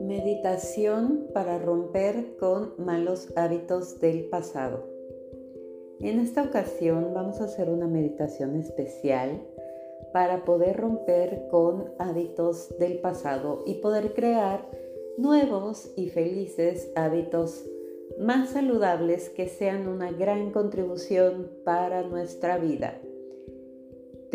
Meditación para romper con malos hábitos del pasado. En esta ocasión vamos a hacer una meditación especial para poder romper con hábitos del pasado y poder crear nuevos y felices hábitos más saludables que sean una gran contribución para nuestra vida.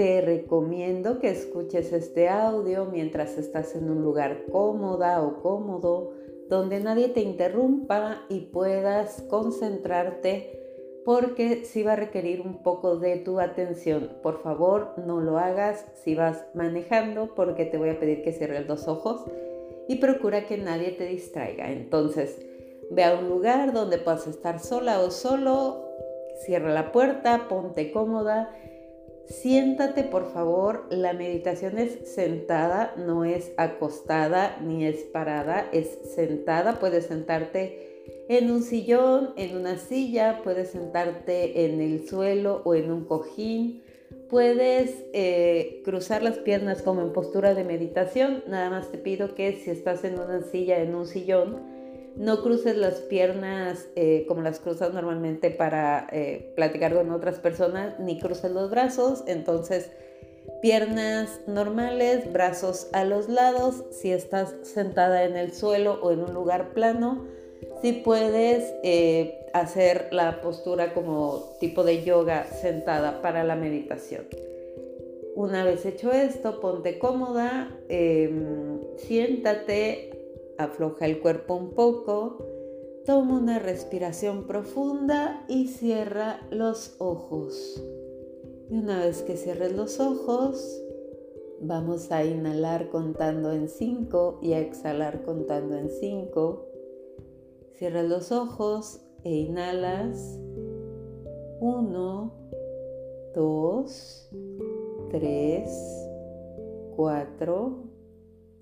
Te recomiendo que escuches este audio mientras estás en un lugar cómoda o cómodo, donde nadie te interrumpa y puedas concentrarte porque sí va a requerir un poco de tu atención. Por favor, no lo hagas si vas manejando porque te voy a pedir que cierres los ojos y procura que nadie te distraiga. Entonces, ve a un lugar donde puedas estar sola o solo, cierra la puerta, ponte cómoda, siéntate por favor. La meditación es sentada, no es acostada ni es parada, es sentada. Puedes sentarte en un sillón, en una silla, puedes sentarte en el suelo o en un cojín, puedes eh, cruzar las piernas como en postura de meditación, nada más te pido que si estás en una silla, en un sillón, no cruces las piernas eh, como las cruzas normalmente para eh, platicar con otras personas, ni cruces los brazos, entonces piernas normales, brazos a los lados, si estás sentada en el suelo o en un lugar plano, si puedes eh, hacer la postura como tipo de yoga sentada para la meditación. Una vez hecho esto, ponte cómoda, em, siéntate, afloja el cuerpo un poco, toma una respiración profunda y cierra los ojos. Y una vez que cierres los ojos, vamos a inhalar contando en 5 y a exhalar contando en 5. Cierras los ojos e inhalas. 1, 2, 3, 4,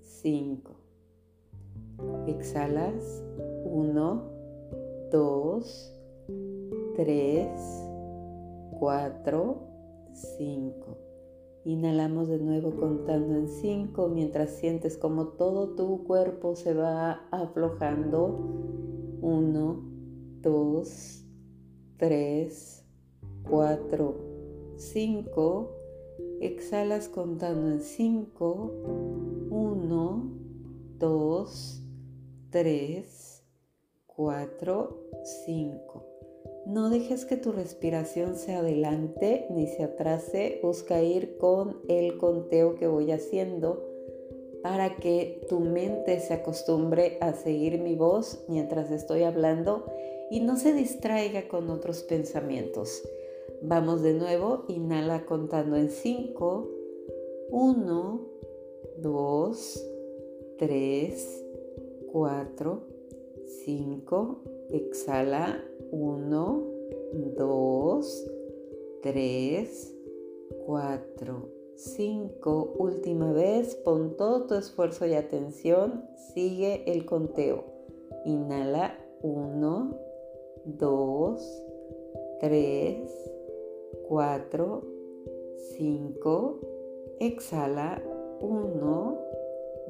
5. Exhalas. 1, 2, 3, 4, 5. Inhalamos de nuevo contando en 5 mientras sientes como todo tu cuerpo se va aflojando 1, 2, 3, 4, 5. Exhalas contando en 5. 1, 2, 3, 4, 5. No dejes que tu respiración se adelante ni se atrase. Busca ir con el conteo que voy haciendo para que tu mente se acostumbre a seguir mi voz mientras estoy hablando y no se distraiga con otros pensamientos. Vamos de nuevo, inhala contando en 5, 1, 2, 3, 4, 5, exhala 1, 2, 3, 4, 5. Última vez, pon todo tu esfuerzo y atención, sigue el conteo. Inhala 1, 2, 3, 4, 5. Exhala 1,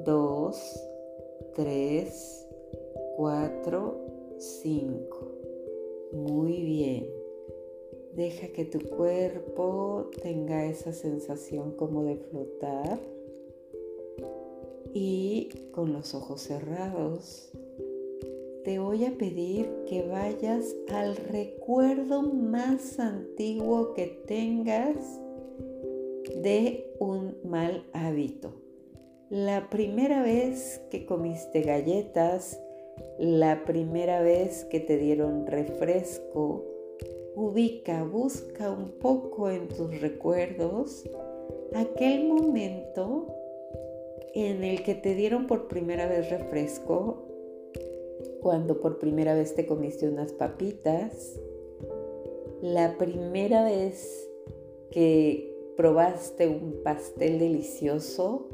2, 3, 4, 5. Muy bien. Deja que tu cuerpo tenga esa sensación como de flotar y con los ojos cerrados te voy a pedir que vayas al recuerdo más antiguo que tengas de un mal hábito. La primera vez que comiste galletas, la primera vez que te dieron refresco, ubica, busca un poco en tus recuerdos aquel momento en el que te dieron por primera vez refresco, cuando por primera vez te comiste unas papitas, la primera vez que probaste un pastel delicioso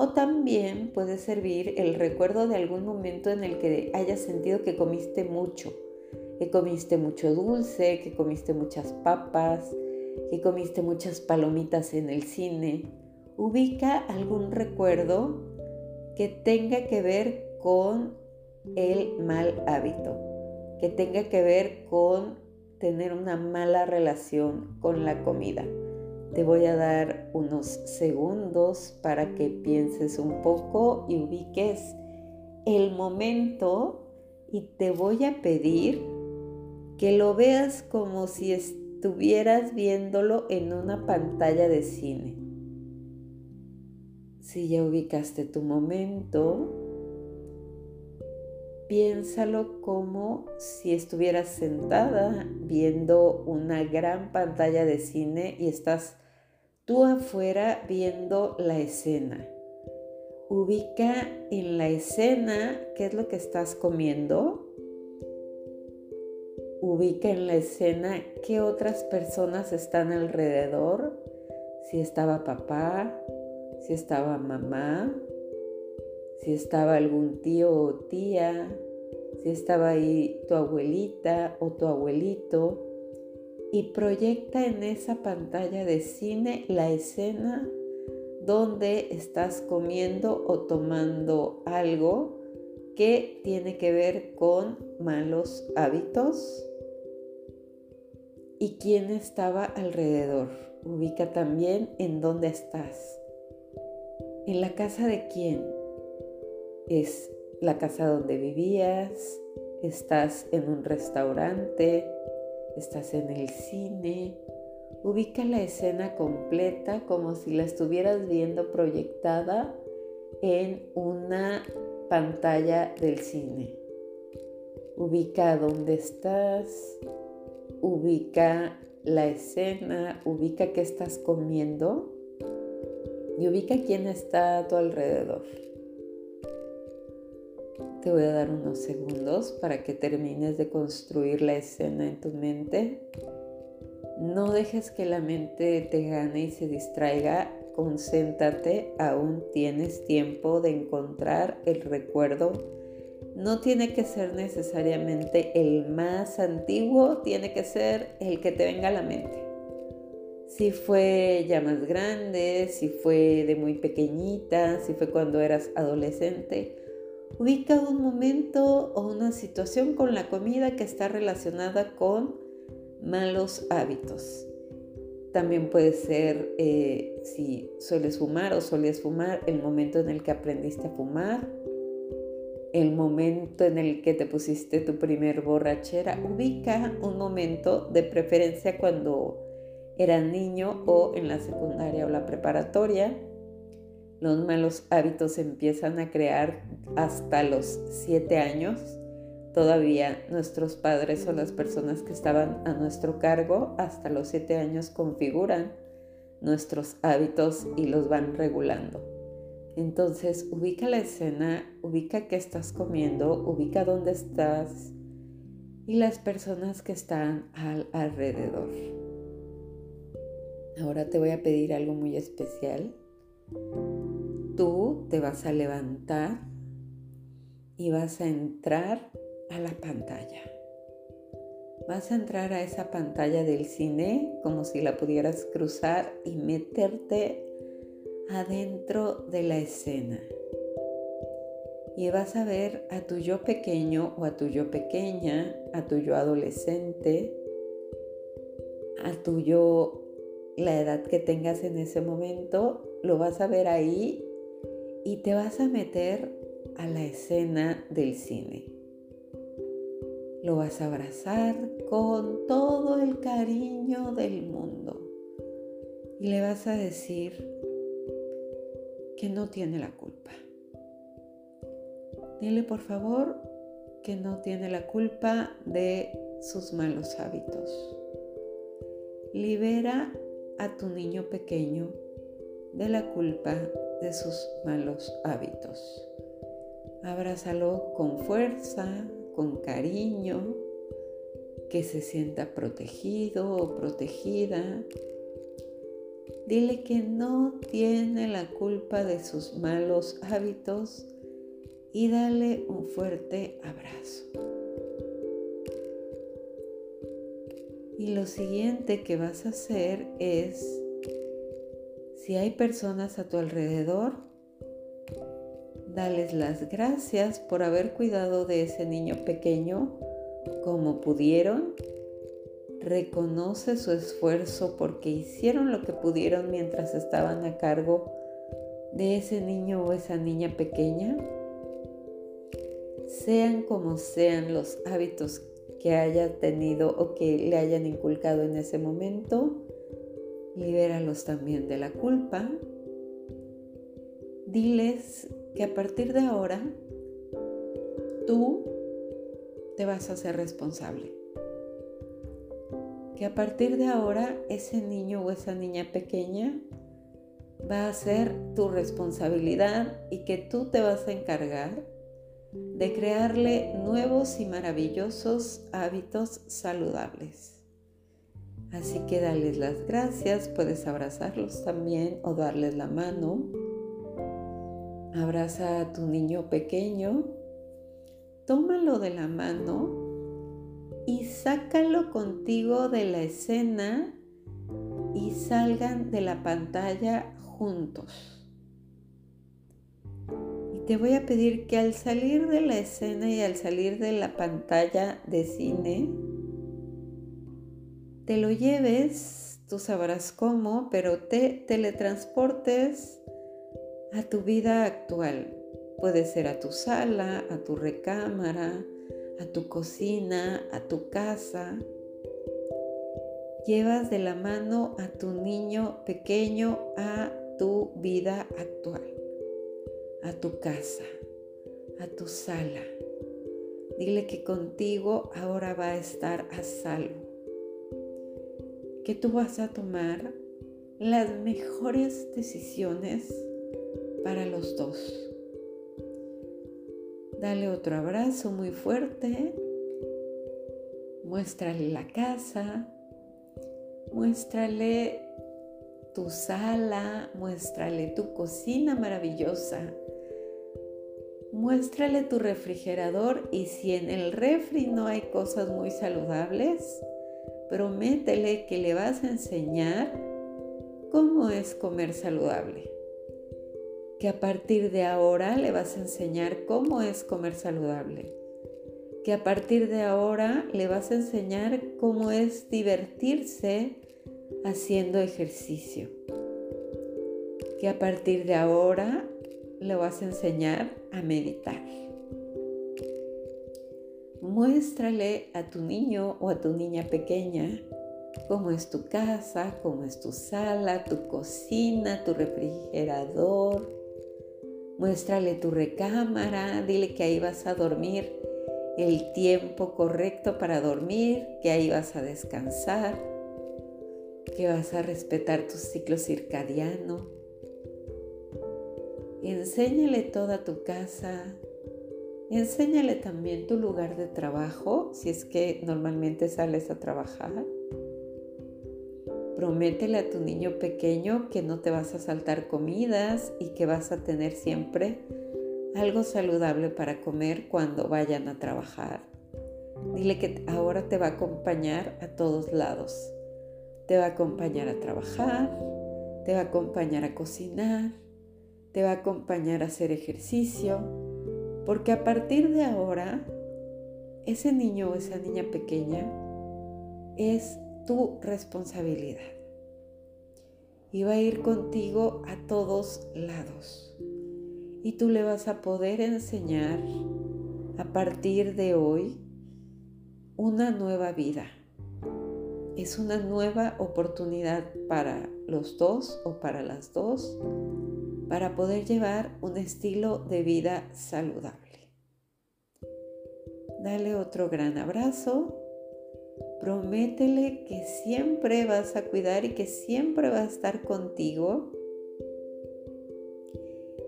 o también puede servir el recuerdo de algún momento en el que hayas sentido que comiste mucho que comiste mucho dulce, que comiste muchas papas, que comiste muchas palomitas en el cine. Ubica algún recuerdo que tenga que ver con el mal hábito, que tenga que ver con tener una mala relación con la comida. Te voy a dar unos segundos para que pienses un poco y ubiques el momento y te voy a pedir que lo veas como si estuvieras viéndolo en una pantalla de cine. Si ya ubicaste tu momento, piénsalo como si estuvieras sentada viendo una gran pantalla de cine y estás tú afuera viendo la escena. Ubica en la escena qué es lo que estás comiendo. Ubica en la escena qué otras personas están alrededor. Si estaba papá, si estaba mamá, si estaba algún tío o tía, si estaba ahí tu abuelita o tu abuelito. Y proyecta en esa pantalla de cine la escena donde estás comiendo o tomando algo que tiene que ver con malos hábitos y quién estaba alrededor. Ubica también en dónde estás. ¿En la casa de quién? ¿Es la casa donde vivías? ¿Estás en un restaurante? ¿Estás en el cine? Ubica la escena completa como si la estuvieras viendo proyectada en una pantalla del cine. Ubica dónde estás, ubica la escena, ubica qué estás comiendo y ubica quién está a tu alrededor. Te voy a dar unos segundos para que termines de construir la escena en tu mente no dejes que la mente te gane y se distraiga. Concéntrate, aún tienes tiempo de encontrar el recuerdo. No tiene que ser necesariamente el más antiguo, tiene que ser el que te venga a la mente. Si fue ya más grande, si fue de muy pequeñita, si fue cuando eras adolescente, ubica un momento o una situación con la comida que está relacionada con malos hábitos. También puede ser eh, si sueles fumar o solías fumar, el momento en el que aprendiste a fumar, el momento en el que te pusiste tu primer borrachera. Ubica un momento de preferencia cuando eras niño o en la secundaria o la preparatoria. Los malos hábitos empiezan a crear hasta los 7 años Todavía nuestros padres o las personas que estaban a nuestro cargo hasta los siete años configuran nuestros hábitos y los van regulando. Entonces ubica la escena, ubica qué estás comiendo, ubica dónde estás y las personas que están al alrededor. Ahora te voy a pedir algo muy especial. Tú te vas a levantar y vas a entrar a la pantalla. Vas a entrar a esa pantalla del cine como si la pudieras cruzar y meterte adentro de la escena. Y vas a ver a tu yo pequeño o a tu yo pequeña, a tu yo adolescente, a tu yo, la edad que tengas en ese momento, lo vas a ver ahí y te vas a meter a la escena del cine. Lo vas a abrazar con todo el cariño del mundo y le vas a decir que no tiene la culpa. Dile por favor que no tiene la culpa de sus malos hábitos. Libera a tu niño pequeño de la culpa de sus malos hábitos. Abrázalo con fuerza, con cariño, que se sienta protegido o protegida. Dile que no tiene la culpa de sus malos hábitos y dale un fuerte abrazo. Y lo siguiente que vas a hacer es Si hay personas a tu alrededor, dales las gracias por haber cuidado de ese niño pequeño como pudieron. Reconoce su esfuerzo porque hicieron lo que pudieron mientras estaban a cargo de ese niño o esa niña pequeña. Sean como sean los hábitos que haya tenido o que le hayan inculcado en ese momento, libéralos también de la culpa. Diles que a partir de ahora tú te vas a ser responsable. Que a partir de ahora ese niño o esa niña pequeña va a ser tu responsabilidad y que tú te vas a encargar de crearle nuevos y maravillosos hábitos saludables. Así que dales las gracias, puedes abrazarlos también o darles la mano. Abraza a tu niño pequeño, tómalo de la mano y sácalo contigo de la escena y salgan de la pantalla juntos te voy a pedir que al salir de la escena y al salir de la pantalla de cine, te lo lleves, tú sabrás cómo, pero te teletransportes a tu vida actual. Puede ser a tu sala, a tu recámara, a tu cocina, a tu casa. Llevas de la mano a tu niño pequeño a tu vida actual a tu casa, a tu sala. Dile que contigo ahora va a estar a salvo. Que tú vas a tomar las mejores decisiones para los dos. Dale otro abrazo muy fuerte. Muéstrale la casa. Muéstrale tu sala. Muéstrale tu cocina maravillosa muéstrale tu refrigerador y si en el refri no hay cosas muy saludables, prométele que le vas a enseñar cómo es comer saludable. Que a partir de ahora le vas a enseñar cómo es comer saludable. Que a partir de ahora le vas a enseñar cómo es divertirse haciendo ejercicio. Que a partir de ahora le vas a enseñar a meditar. Muéstrale a tu niño o a tu niña pequeña cómo es tu casa, cómo es tu sala, tu cocina, tu refrigerador. Muéstrale tu recámara, dile que ahí vas a dormir el tiempo correcto para dormir, que ahí vas a descansar, que vas a respetar tu ciclo circadiano enséñale toda tu casa, enséñale también tu lugar de trabajo, si es que normalmente sales a trabajar. Prométele a tu niño pequeño que no te vas a saltar comidas y que vas a tener siempre algo saludable para comer cuando vayan a trabajar. Dile que ahora te va a acompañar a todos lados. Te va a acompañar a trabajar, te va a acompañar a cocinar, te va a acompañar a hacer ejercicio, porque a partir de ahora, ese niño o esa niña pequeña es tu responsabilidad. Y va a ir contigo a todos lados. Y tú le vas a poder enseñar a partir de hoy una nueva vida. Es una nueva oportunidad para los dos o para las dos para poder llevar un estilo de vida saludable. Dale otro gran abrazo. Prométele que siempre vas a cuidar y que siempre va a estar contigo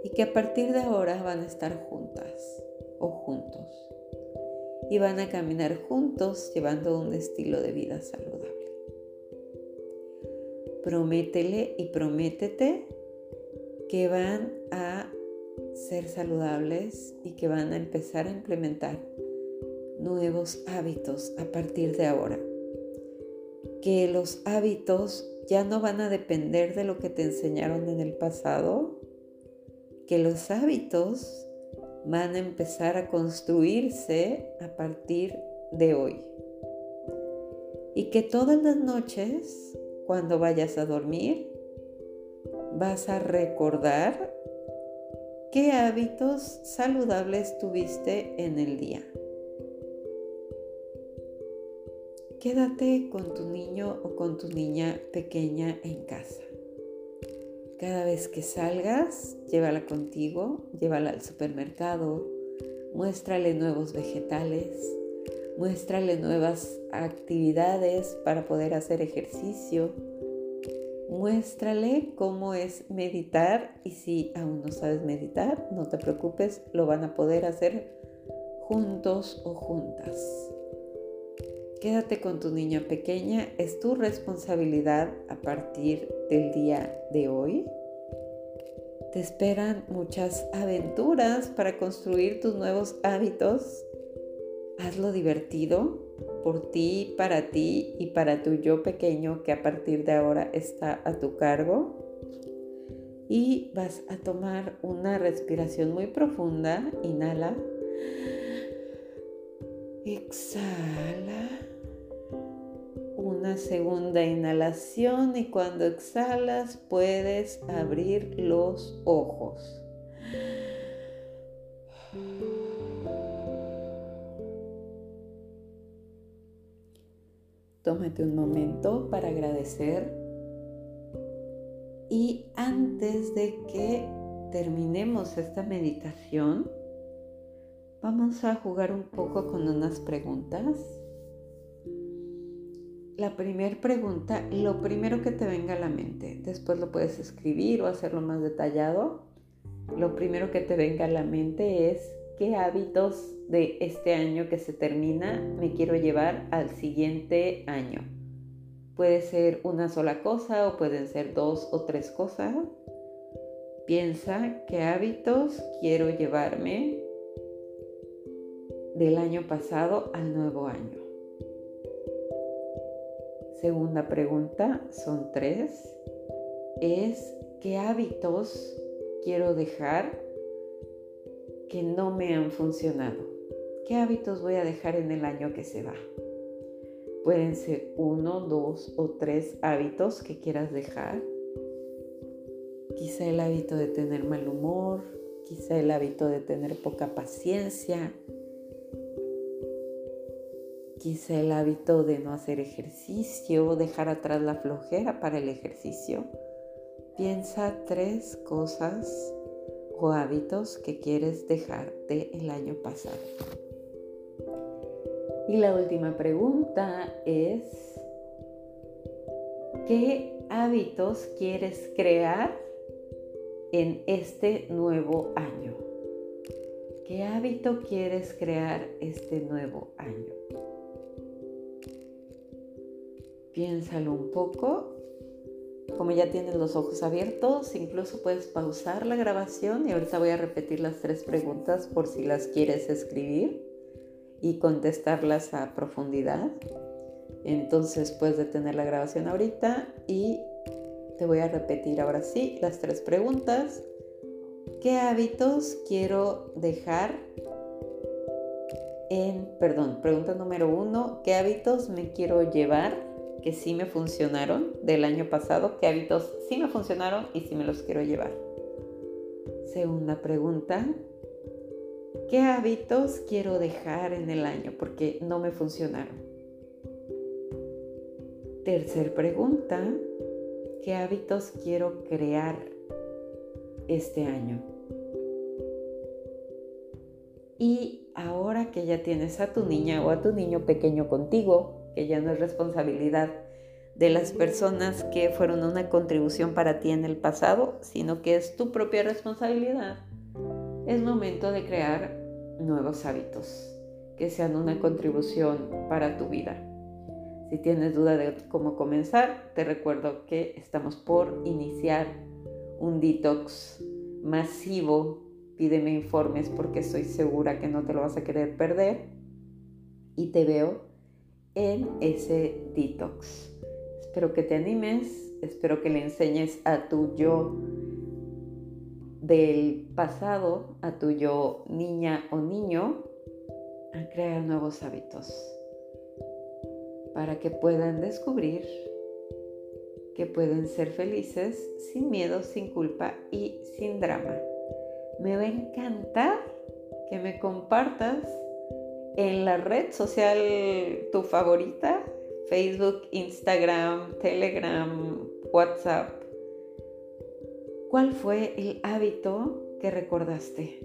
y que a partir de ahora van a estar juntas o juntos y van a caminar juntos llevando un estilo de vida saludable. Prométele y prométete que van a ser saludables y que van a empezar a implementar nuevos hábitos a partir de ahora. que los hábitos ya no van a depender de lo que te enseñaron en el pasado, que los hábitos van a empezar a construirse a partir de hoy. Y que todas las noches, cuando vayas a dormir, vas a recordar qué hábitos saludables tuviste en el día. Quédate con tu niño o con tu niña pequeña en casa. Cada vez que salgas, llévala contigo, llévala al supermercado, muéstrale nuevos vegetales, muéstrale nuevas actividades para poder hacer ejercicio, muéstrale cómo es meditar y si aún no sabes meditar, no te preocupes, lo van a poder hacer juntos o juntas. Quédate con tu niña pequeña, es tu responsabilidad a partir del día de hoy. Te esperan muchas aventuras para construir tus nuevos hábitos. Hazlo divertido por ti, para ti y para tu yo pequeño que a partir de ahora está a tu cargo. Y vas a tomar una respiración muy profunda. Inhala. Exhala una segunda inhalación y cuando exhalas puedes abrir los ojos. Tómate un momento para agradecer y antes de que terminemos esta meditación, vamos a jugar un poco con unas preguntas la primera pregunta, lo primero que te venga a la mente, después lo puedes escribir o hacerlo más detallado. Lo primero que te venga a la mente es qué hábitos de este año que se termina me quiero llevar al siguiente año. Puede ser una sola cosa o pueden ser dos o tres cosas. Piensa qué hábitos quiero llevarme del año pasado al nuevo año. Segunda pregunta, son tres, es qué hábitos quiero dejar que no me han funcionado. ¿Qué hábitos voy a dejar en el año que se va? Pueden ser uno, dos o tres hábitos que quieras dejar. Quizá el hábito de tener mal humor, quizá el hábito de tener poca paciencia, quizá el hábito de no hacer ejercicio, dejar atrás la flojera para el ejercicio. Piensa tres cosas hábitos que quieres dejar del año pasado. Y la última pregunta es, ¿qué hábitos quieres crear en este nuevo año? ¿Qué hábito quieres crear este nuevo año? Piénsalo un poco. Como ya tienes los ojos abiertos, incluso puedes pausar la grabación y ahorita voy a repetir las tres preguntas por si las quieres escribir y contestarlas a profundidad. Entonces puedes detener la grabación ahorita y te voy a repetir ahora sí las tres preguntas. ¿Qué hábitos quiero dejar en, perdón, pregunta número uno, ¿qué hábitos me quiero llevar que sí me funcionaron del año pasado, qué hábitos sí me funcionaron y sí me los quiero llevar. Segunda pregunta, ¿qué hábitos quiero dejar en el año porque no me funcionaron? Tercer pregunta, ¿qué hábitos quiero crear este año? Y ahora que ya tienes a tu niña o a tu niño pequeño contigo, que ya no es responsabilidad de las personas que fueron una contribución para ti en el pasado, sino que es tu propia responsabilidad. Es momento de crear nuevos hábitos que sean una contribución para tu vida. Si tienes duda de cómo comenzar, te recuerdo que estamos por iniciar un detox masivo. Pídeme informes porque estoy segura que no te lo vas a querer perder. Y te veo en ese detox. Espero que te animes, espero que le enseñes a tu yo del pasado, a tu yo niña o niño, a crear nuevos hábitos para que puedan descubrir que pueden ser felices sin miedo, sin culpa y sin drama. Me va a encantar que me compartas en la red social tu favorita, Facebook, Instagram, Telegram, WhatsApp. ¿Cuál fue el hábito que recordaste?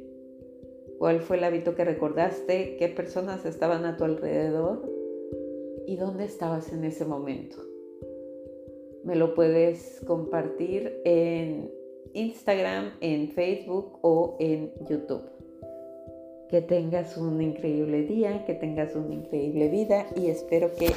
¿Cuál fue el hábito que recordaste? ¿Qué personas estaban a tu alrededor? ¿Y dónde estabas en ese momento? Me lo puedes compartir en Instagram, en Facebook o en YouTube. Que tengas un increíble día, que tengas una increíble vida y espero que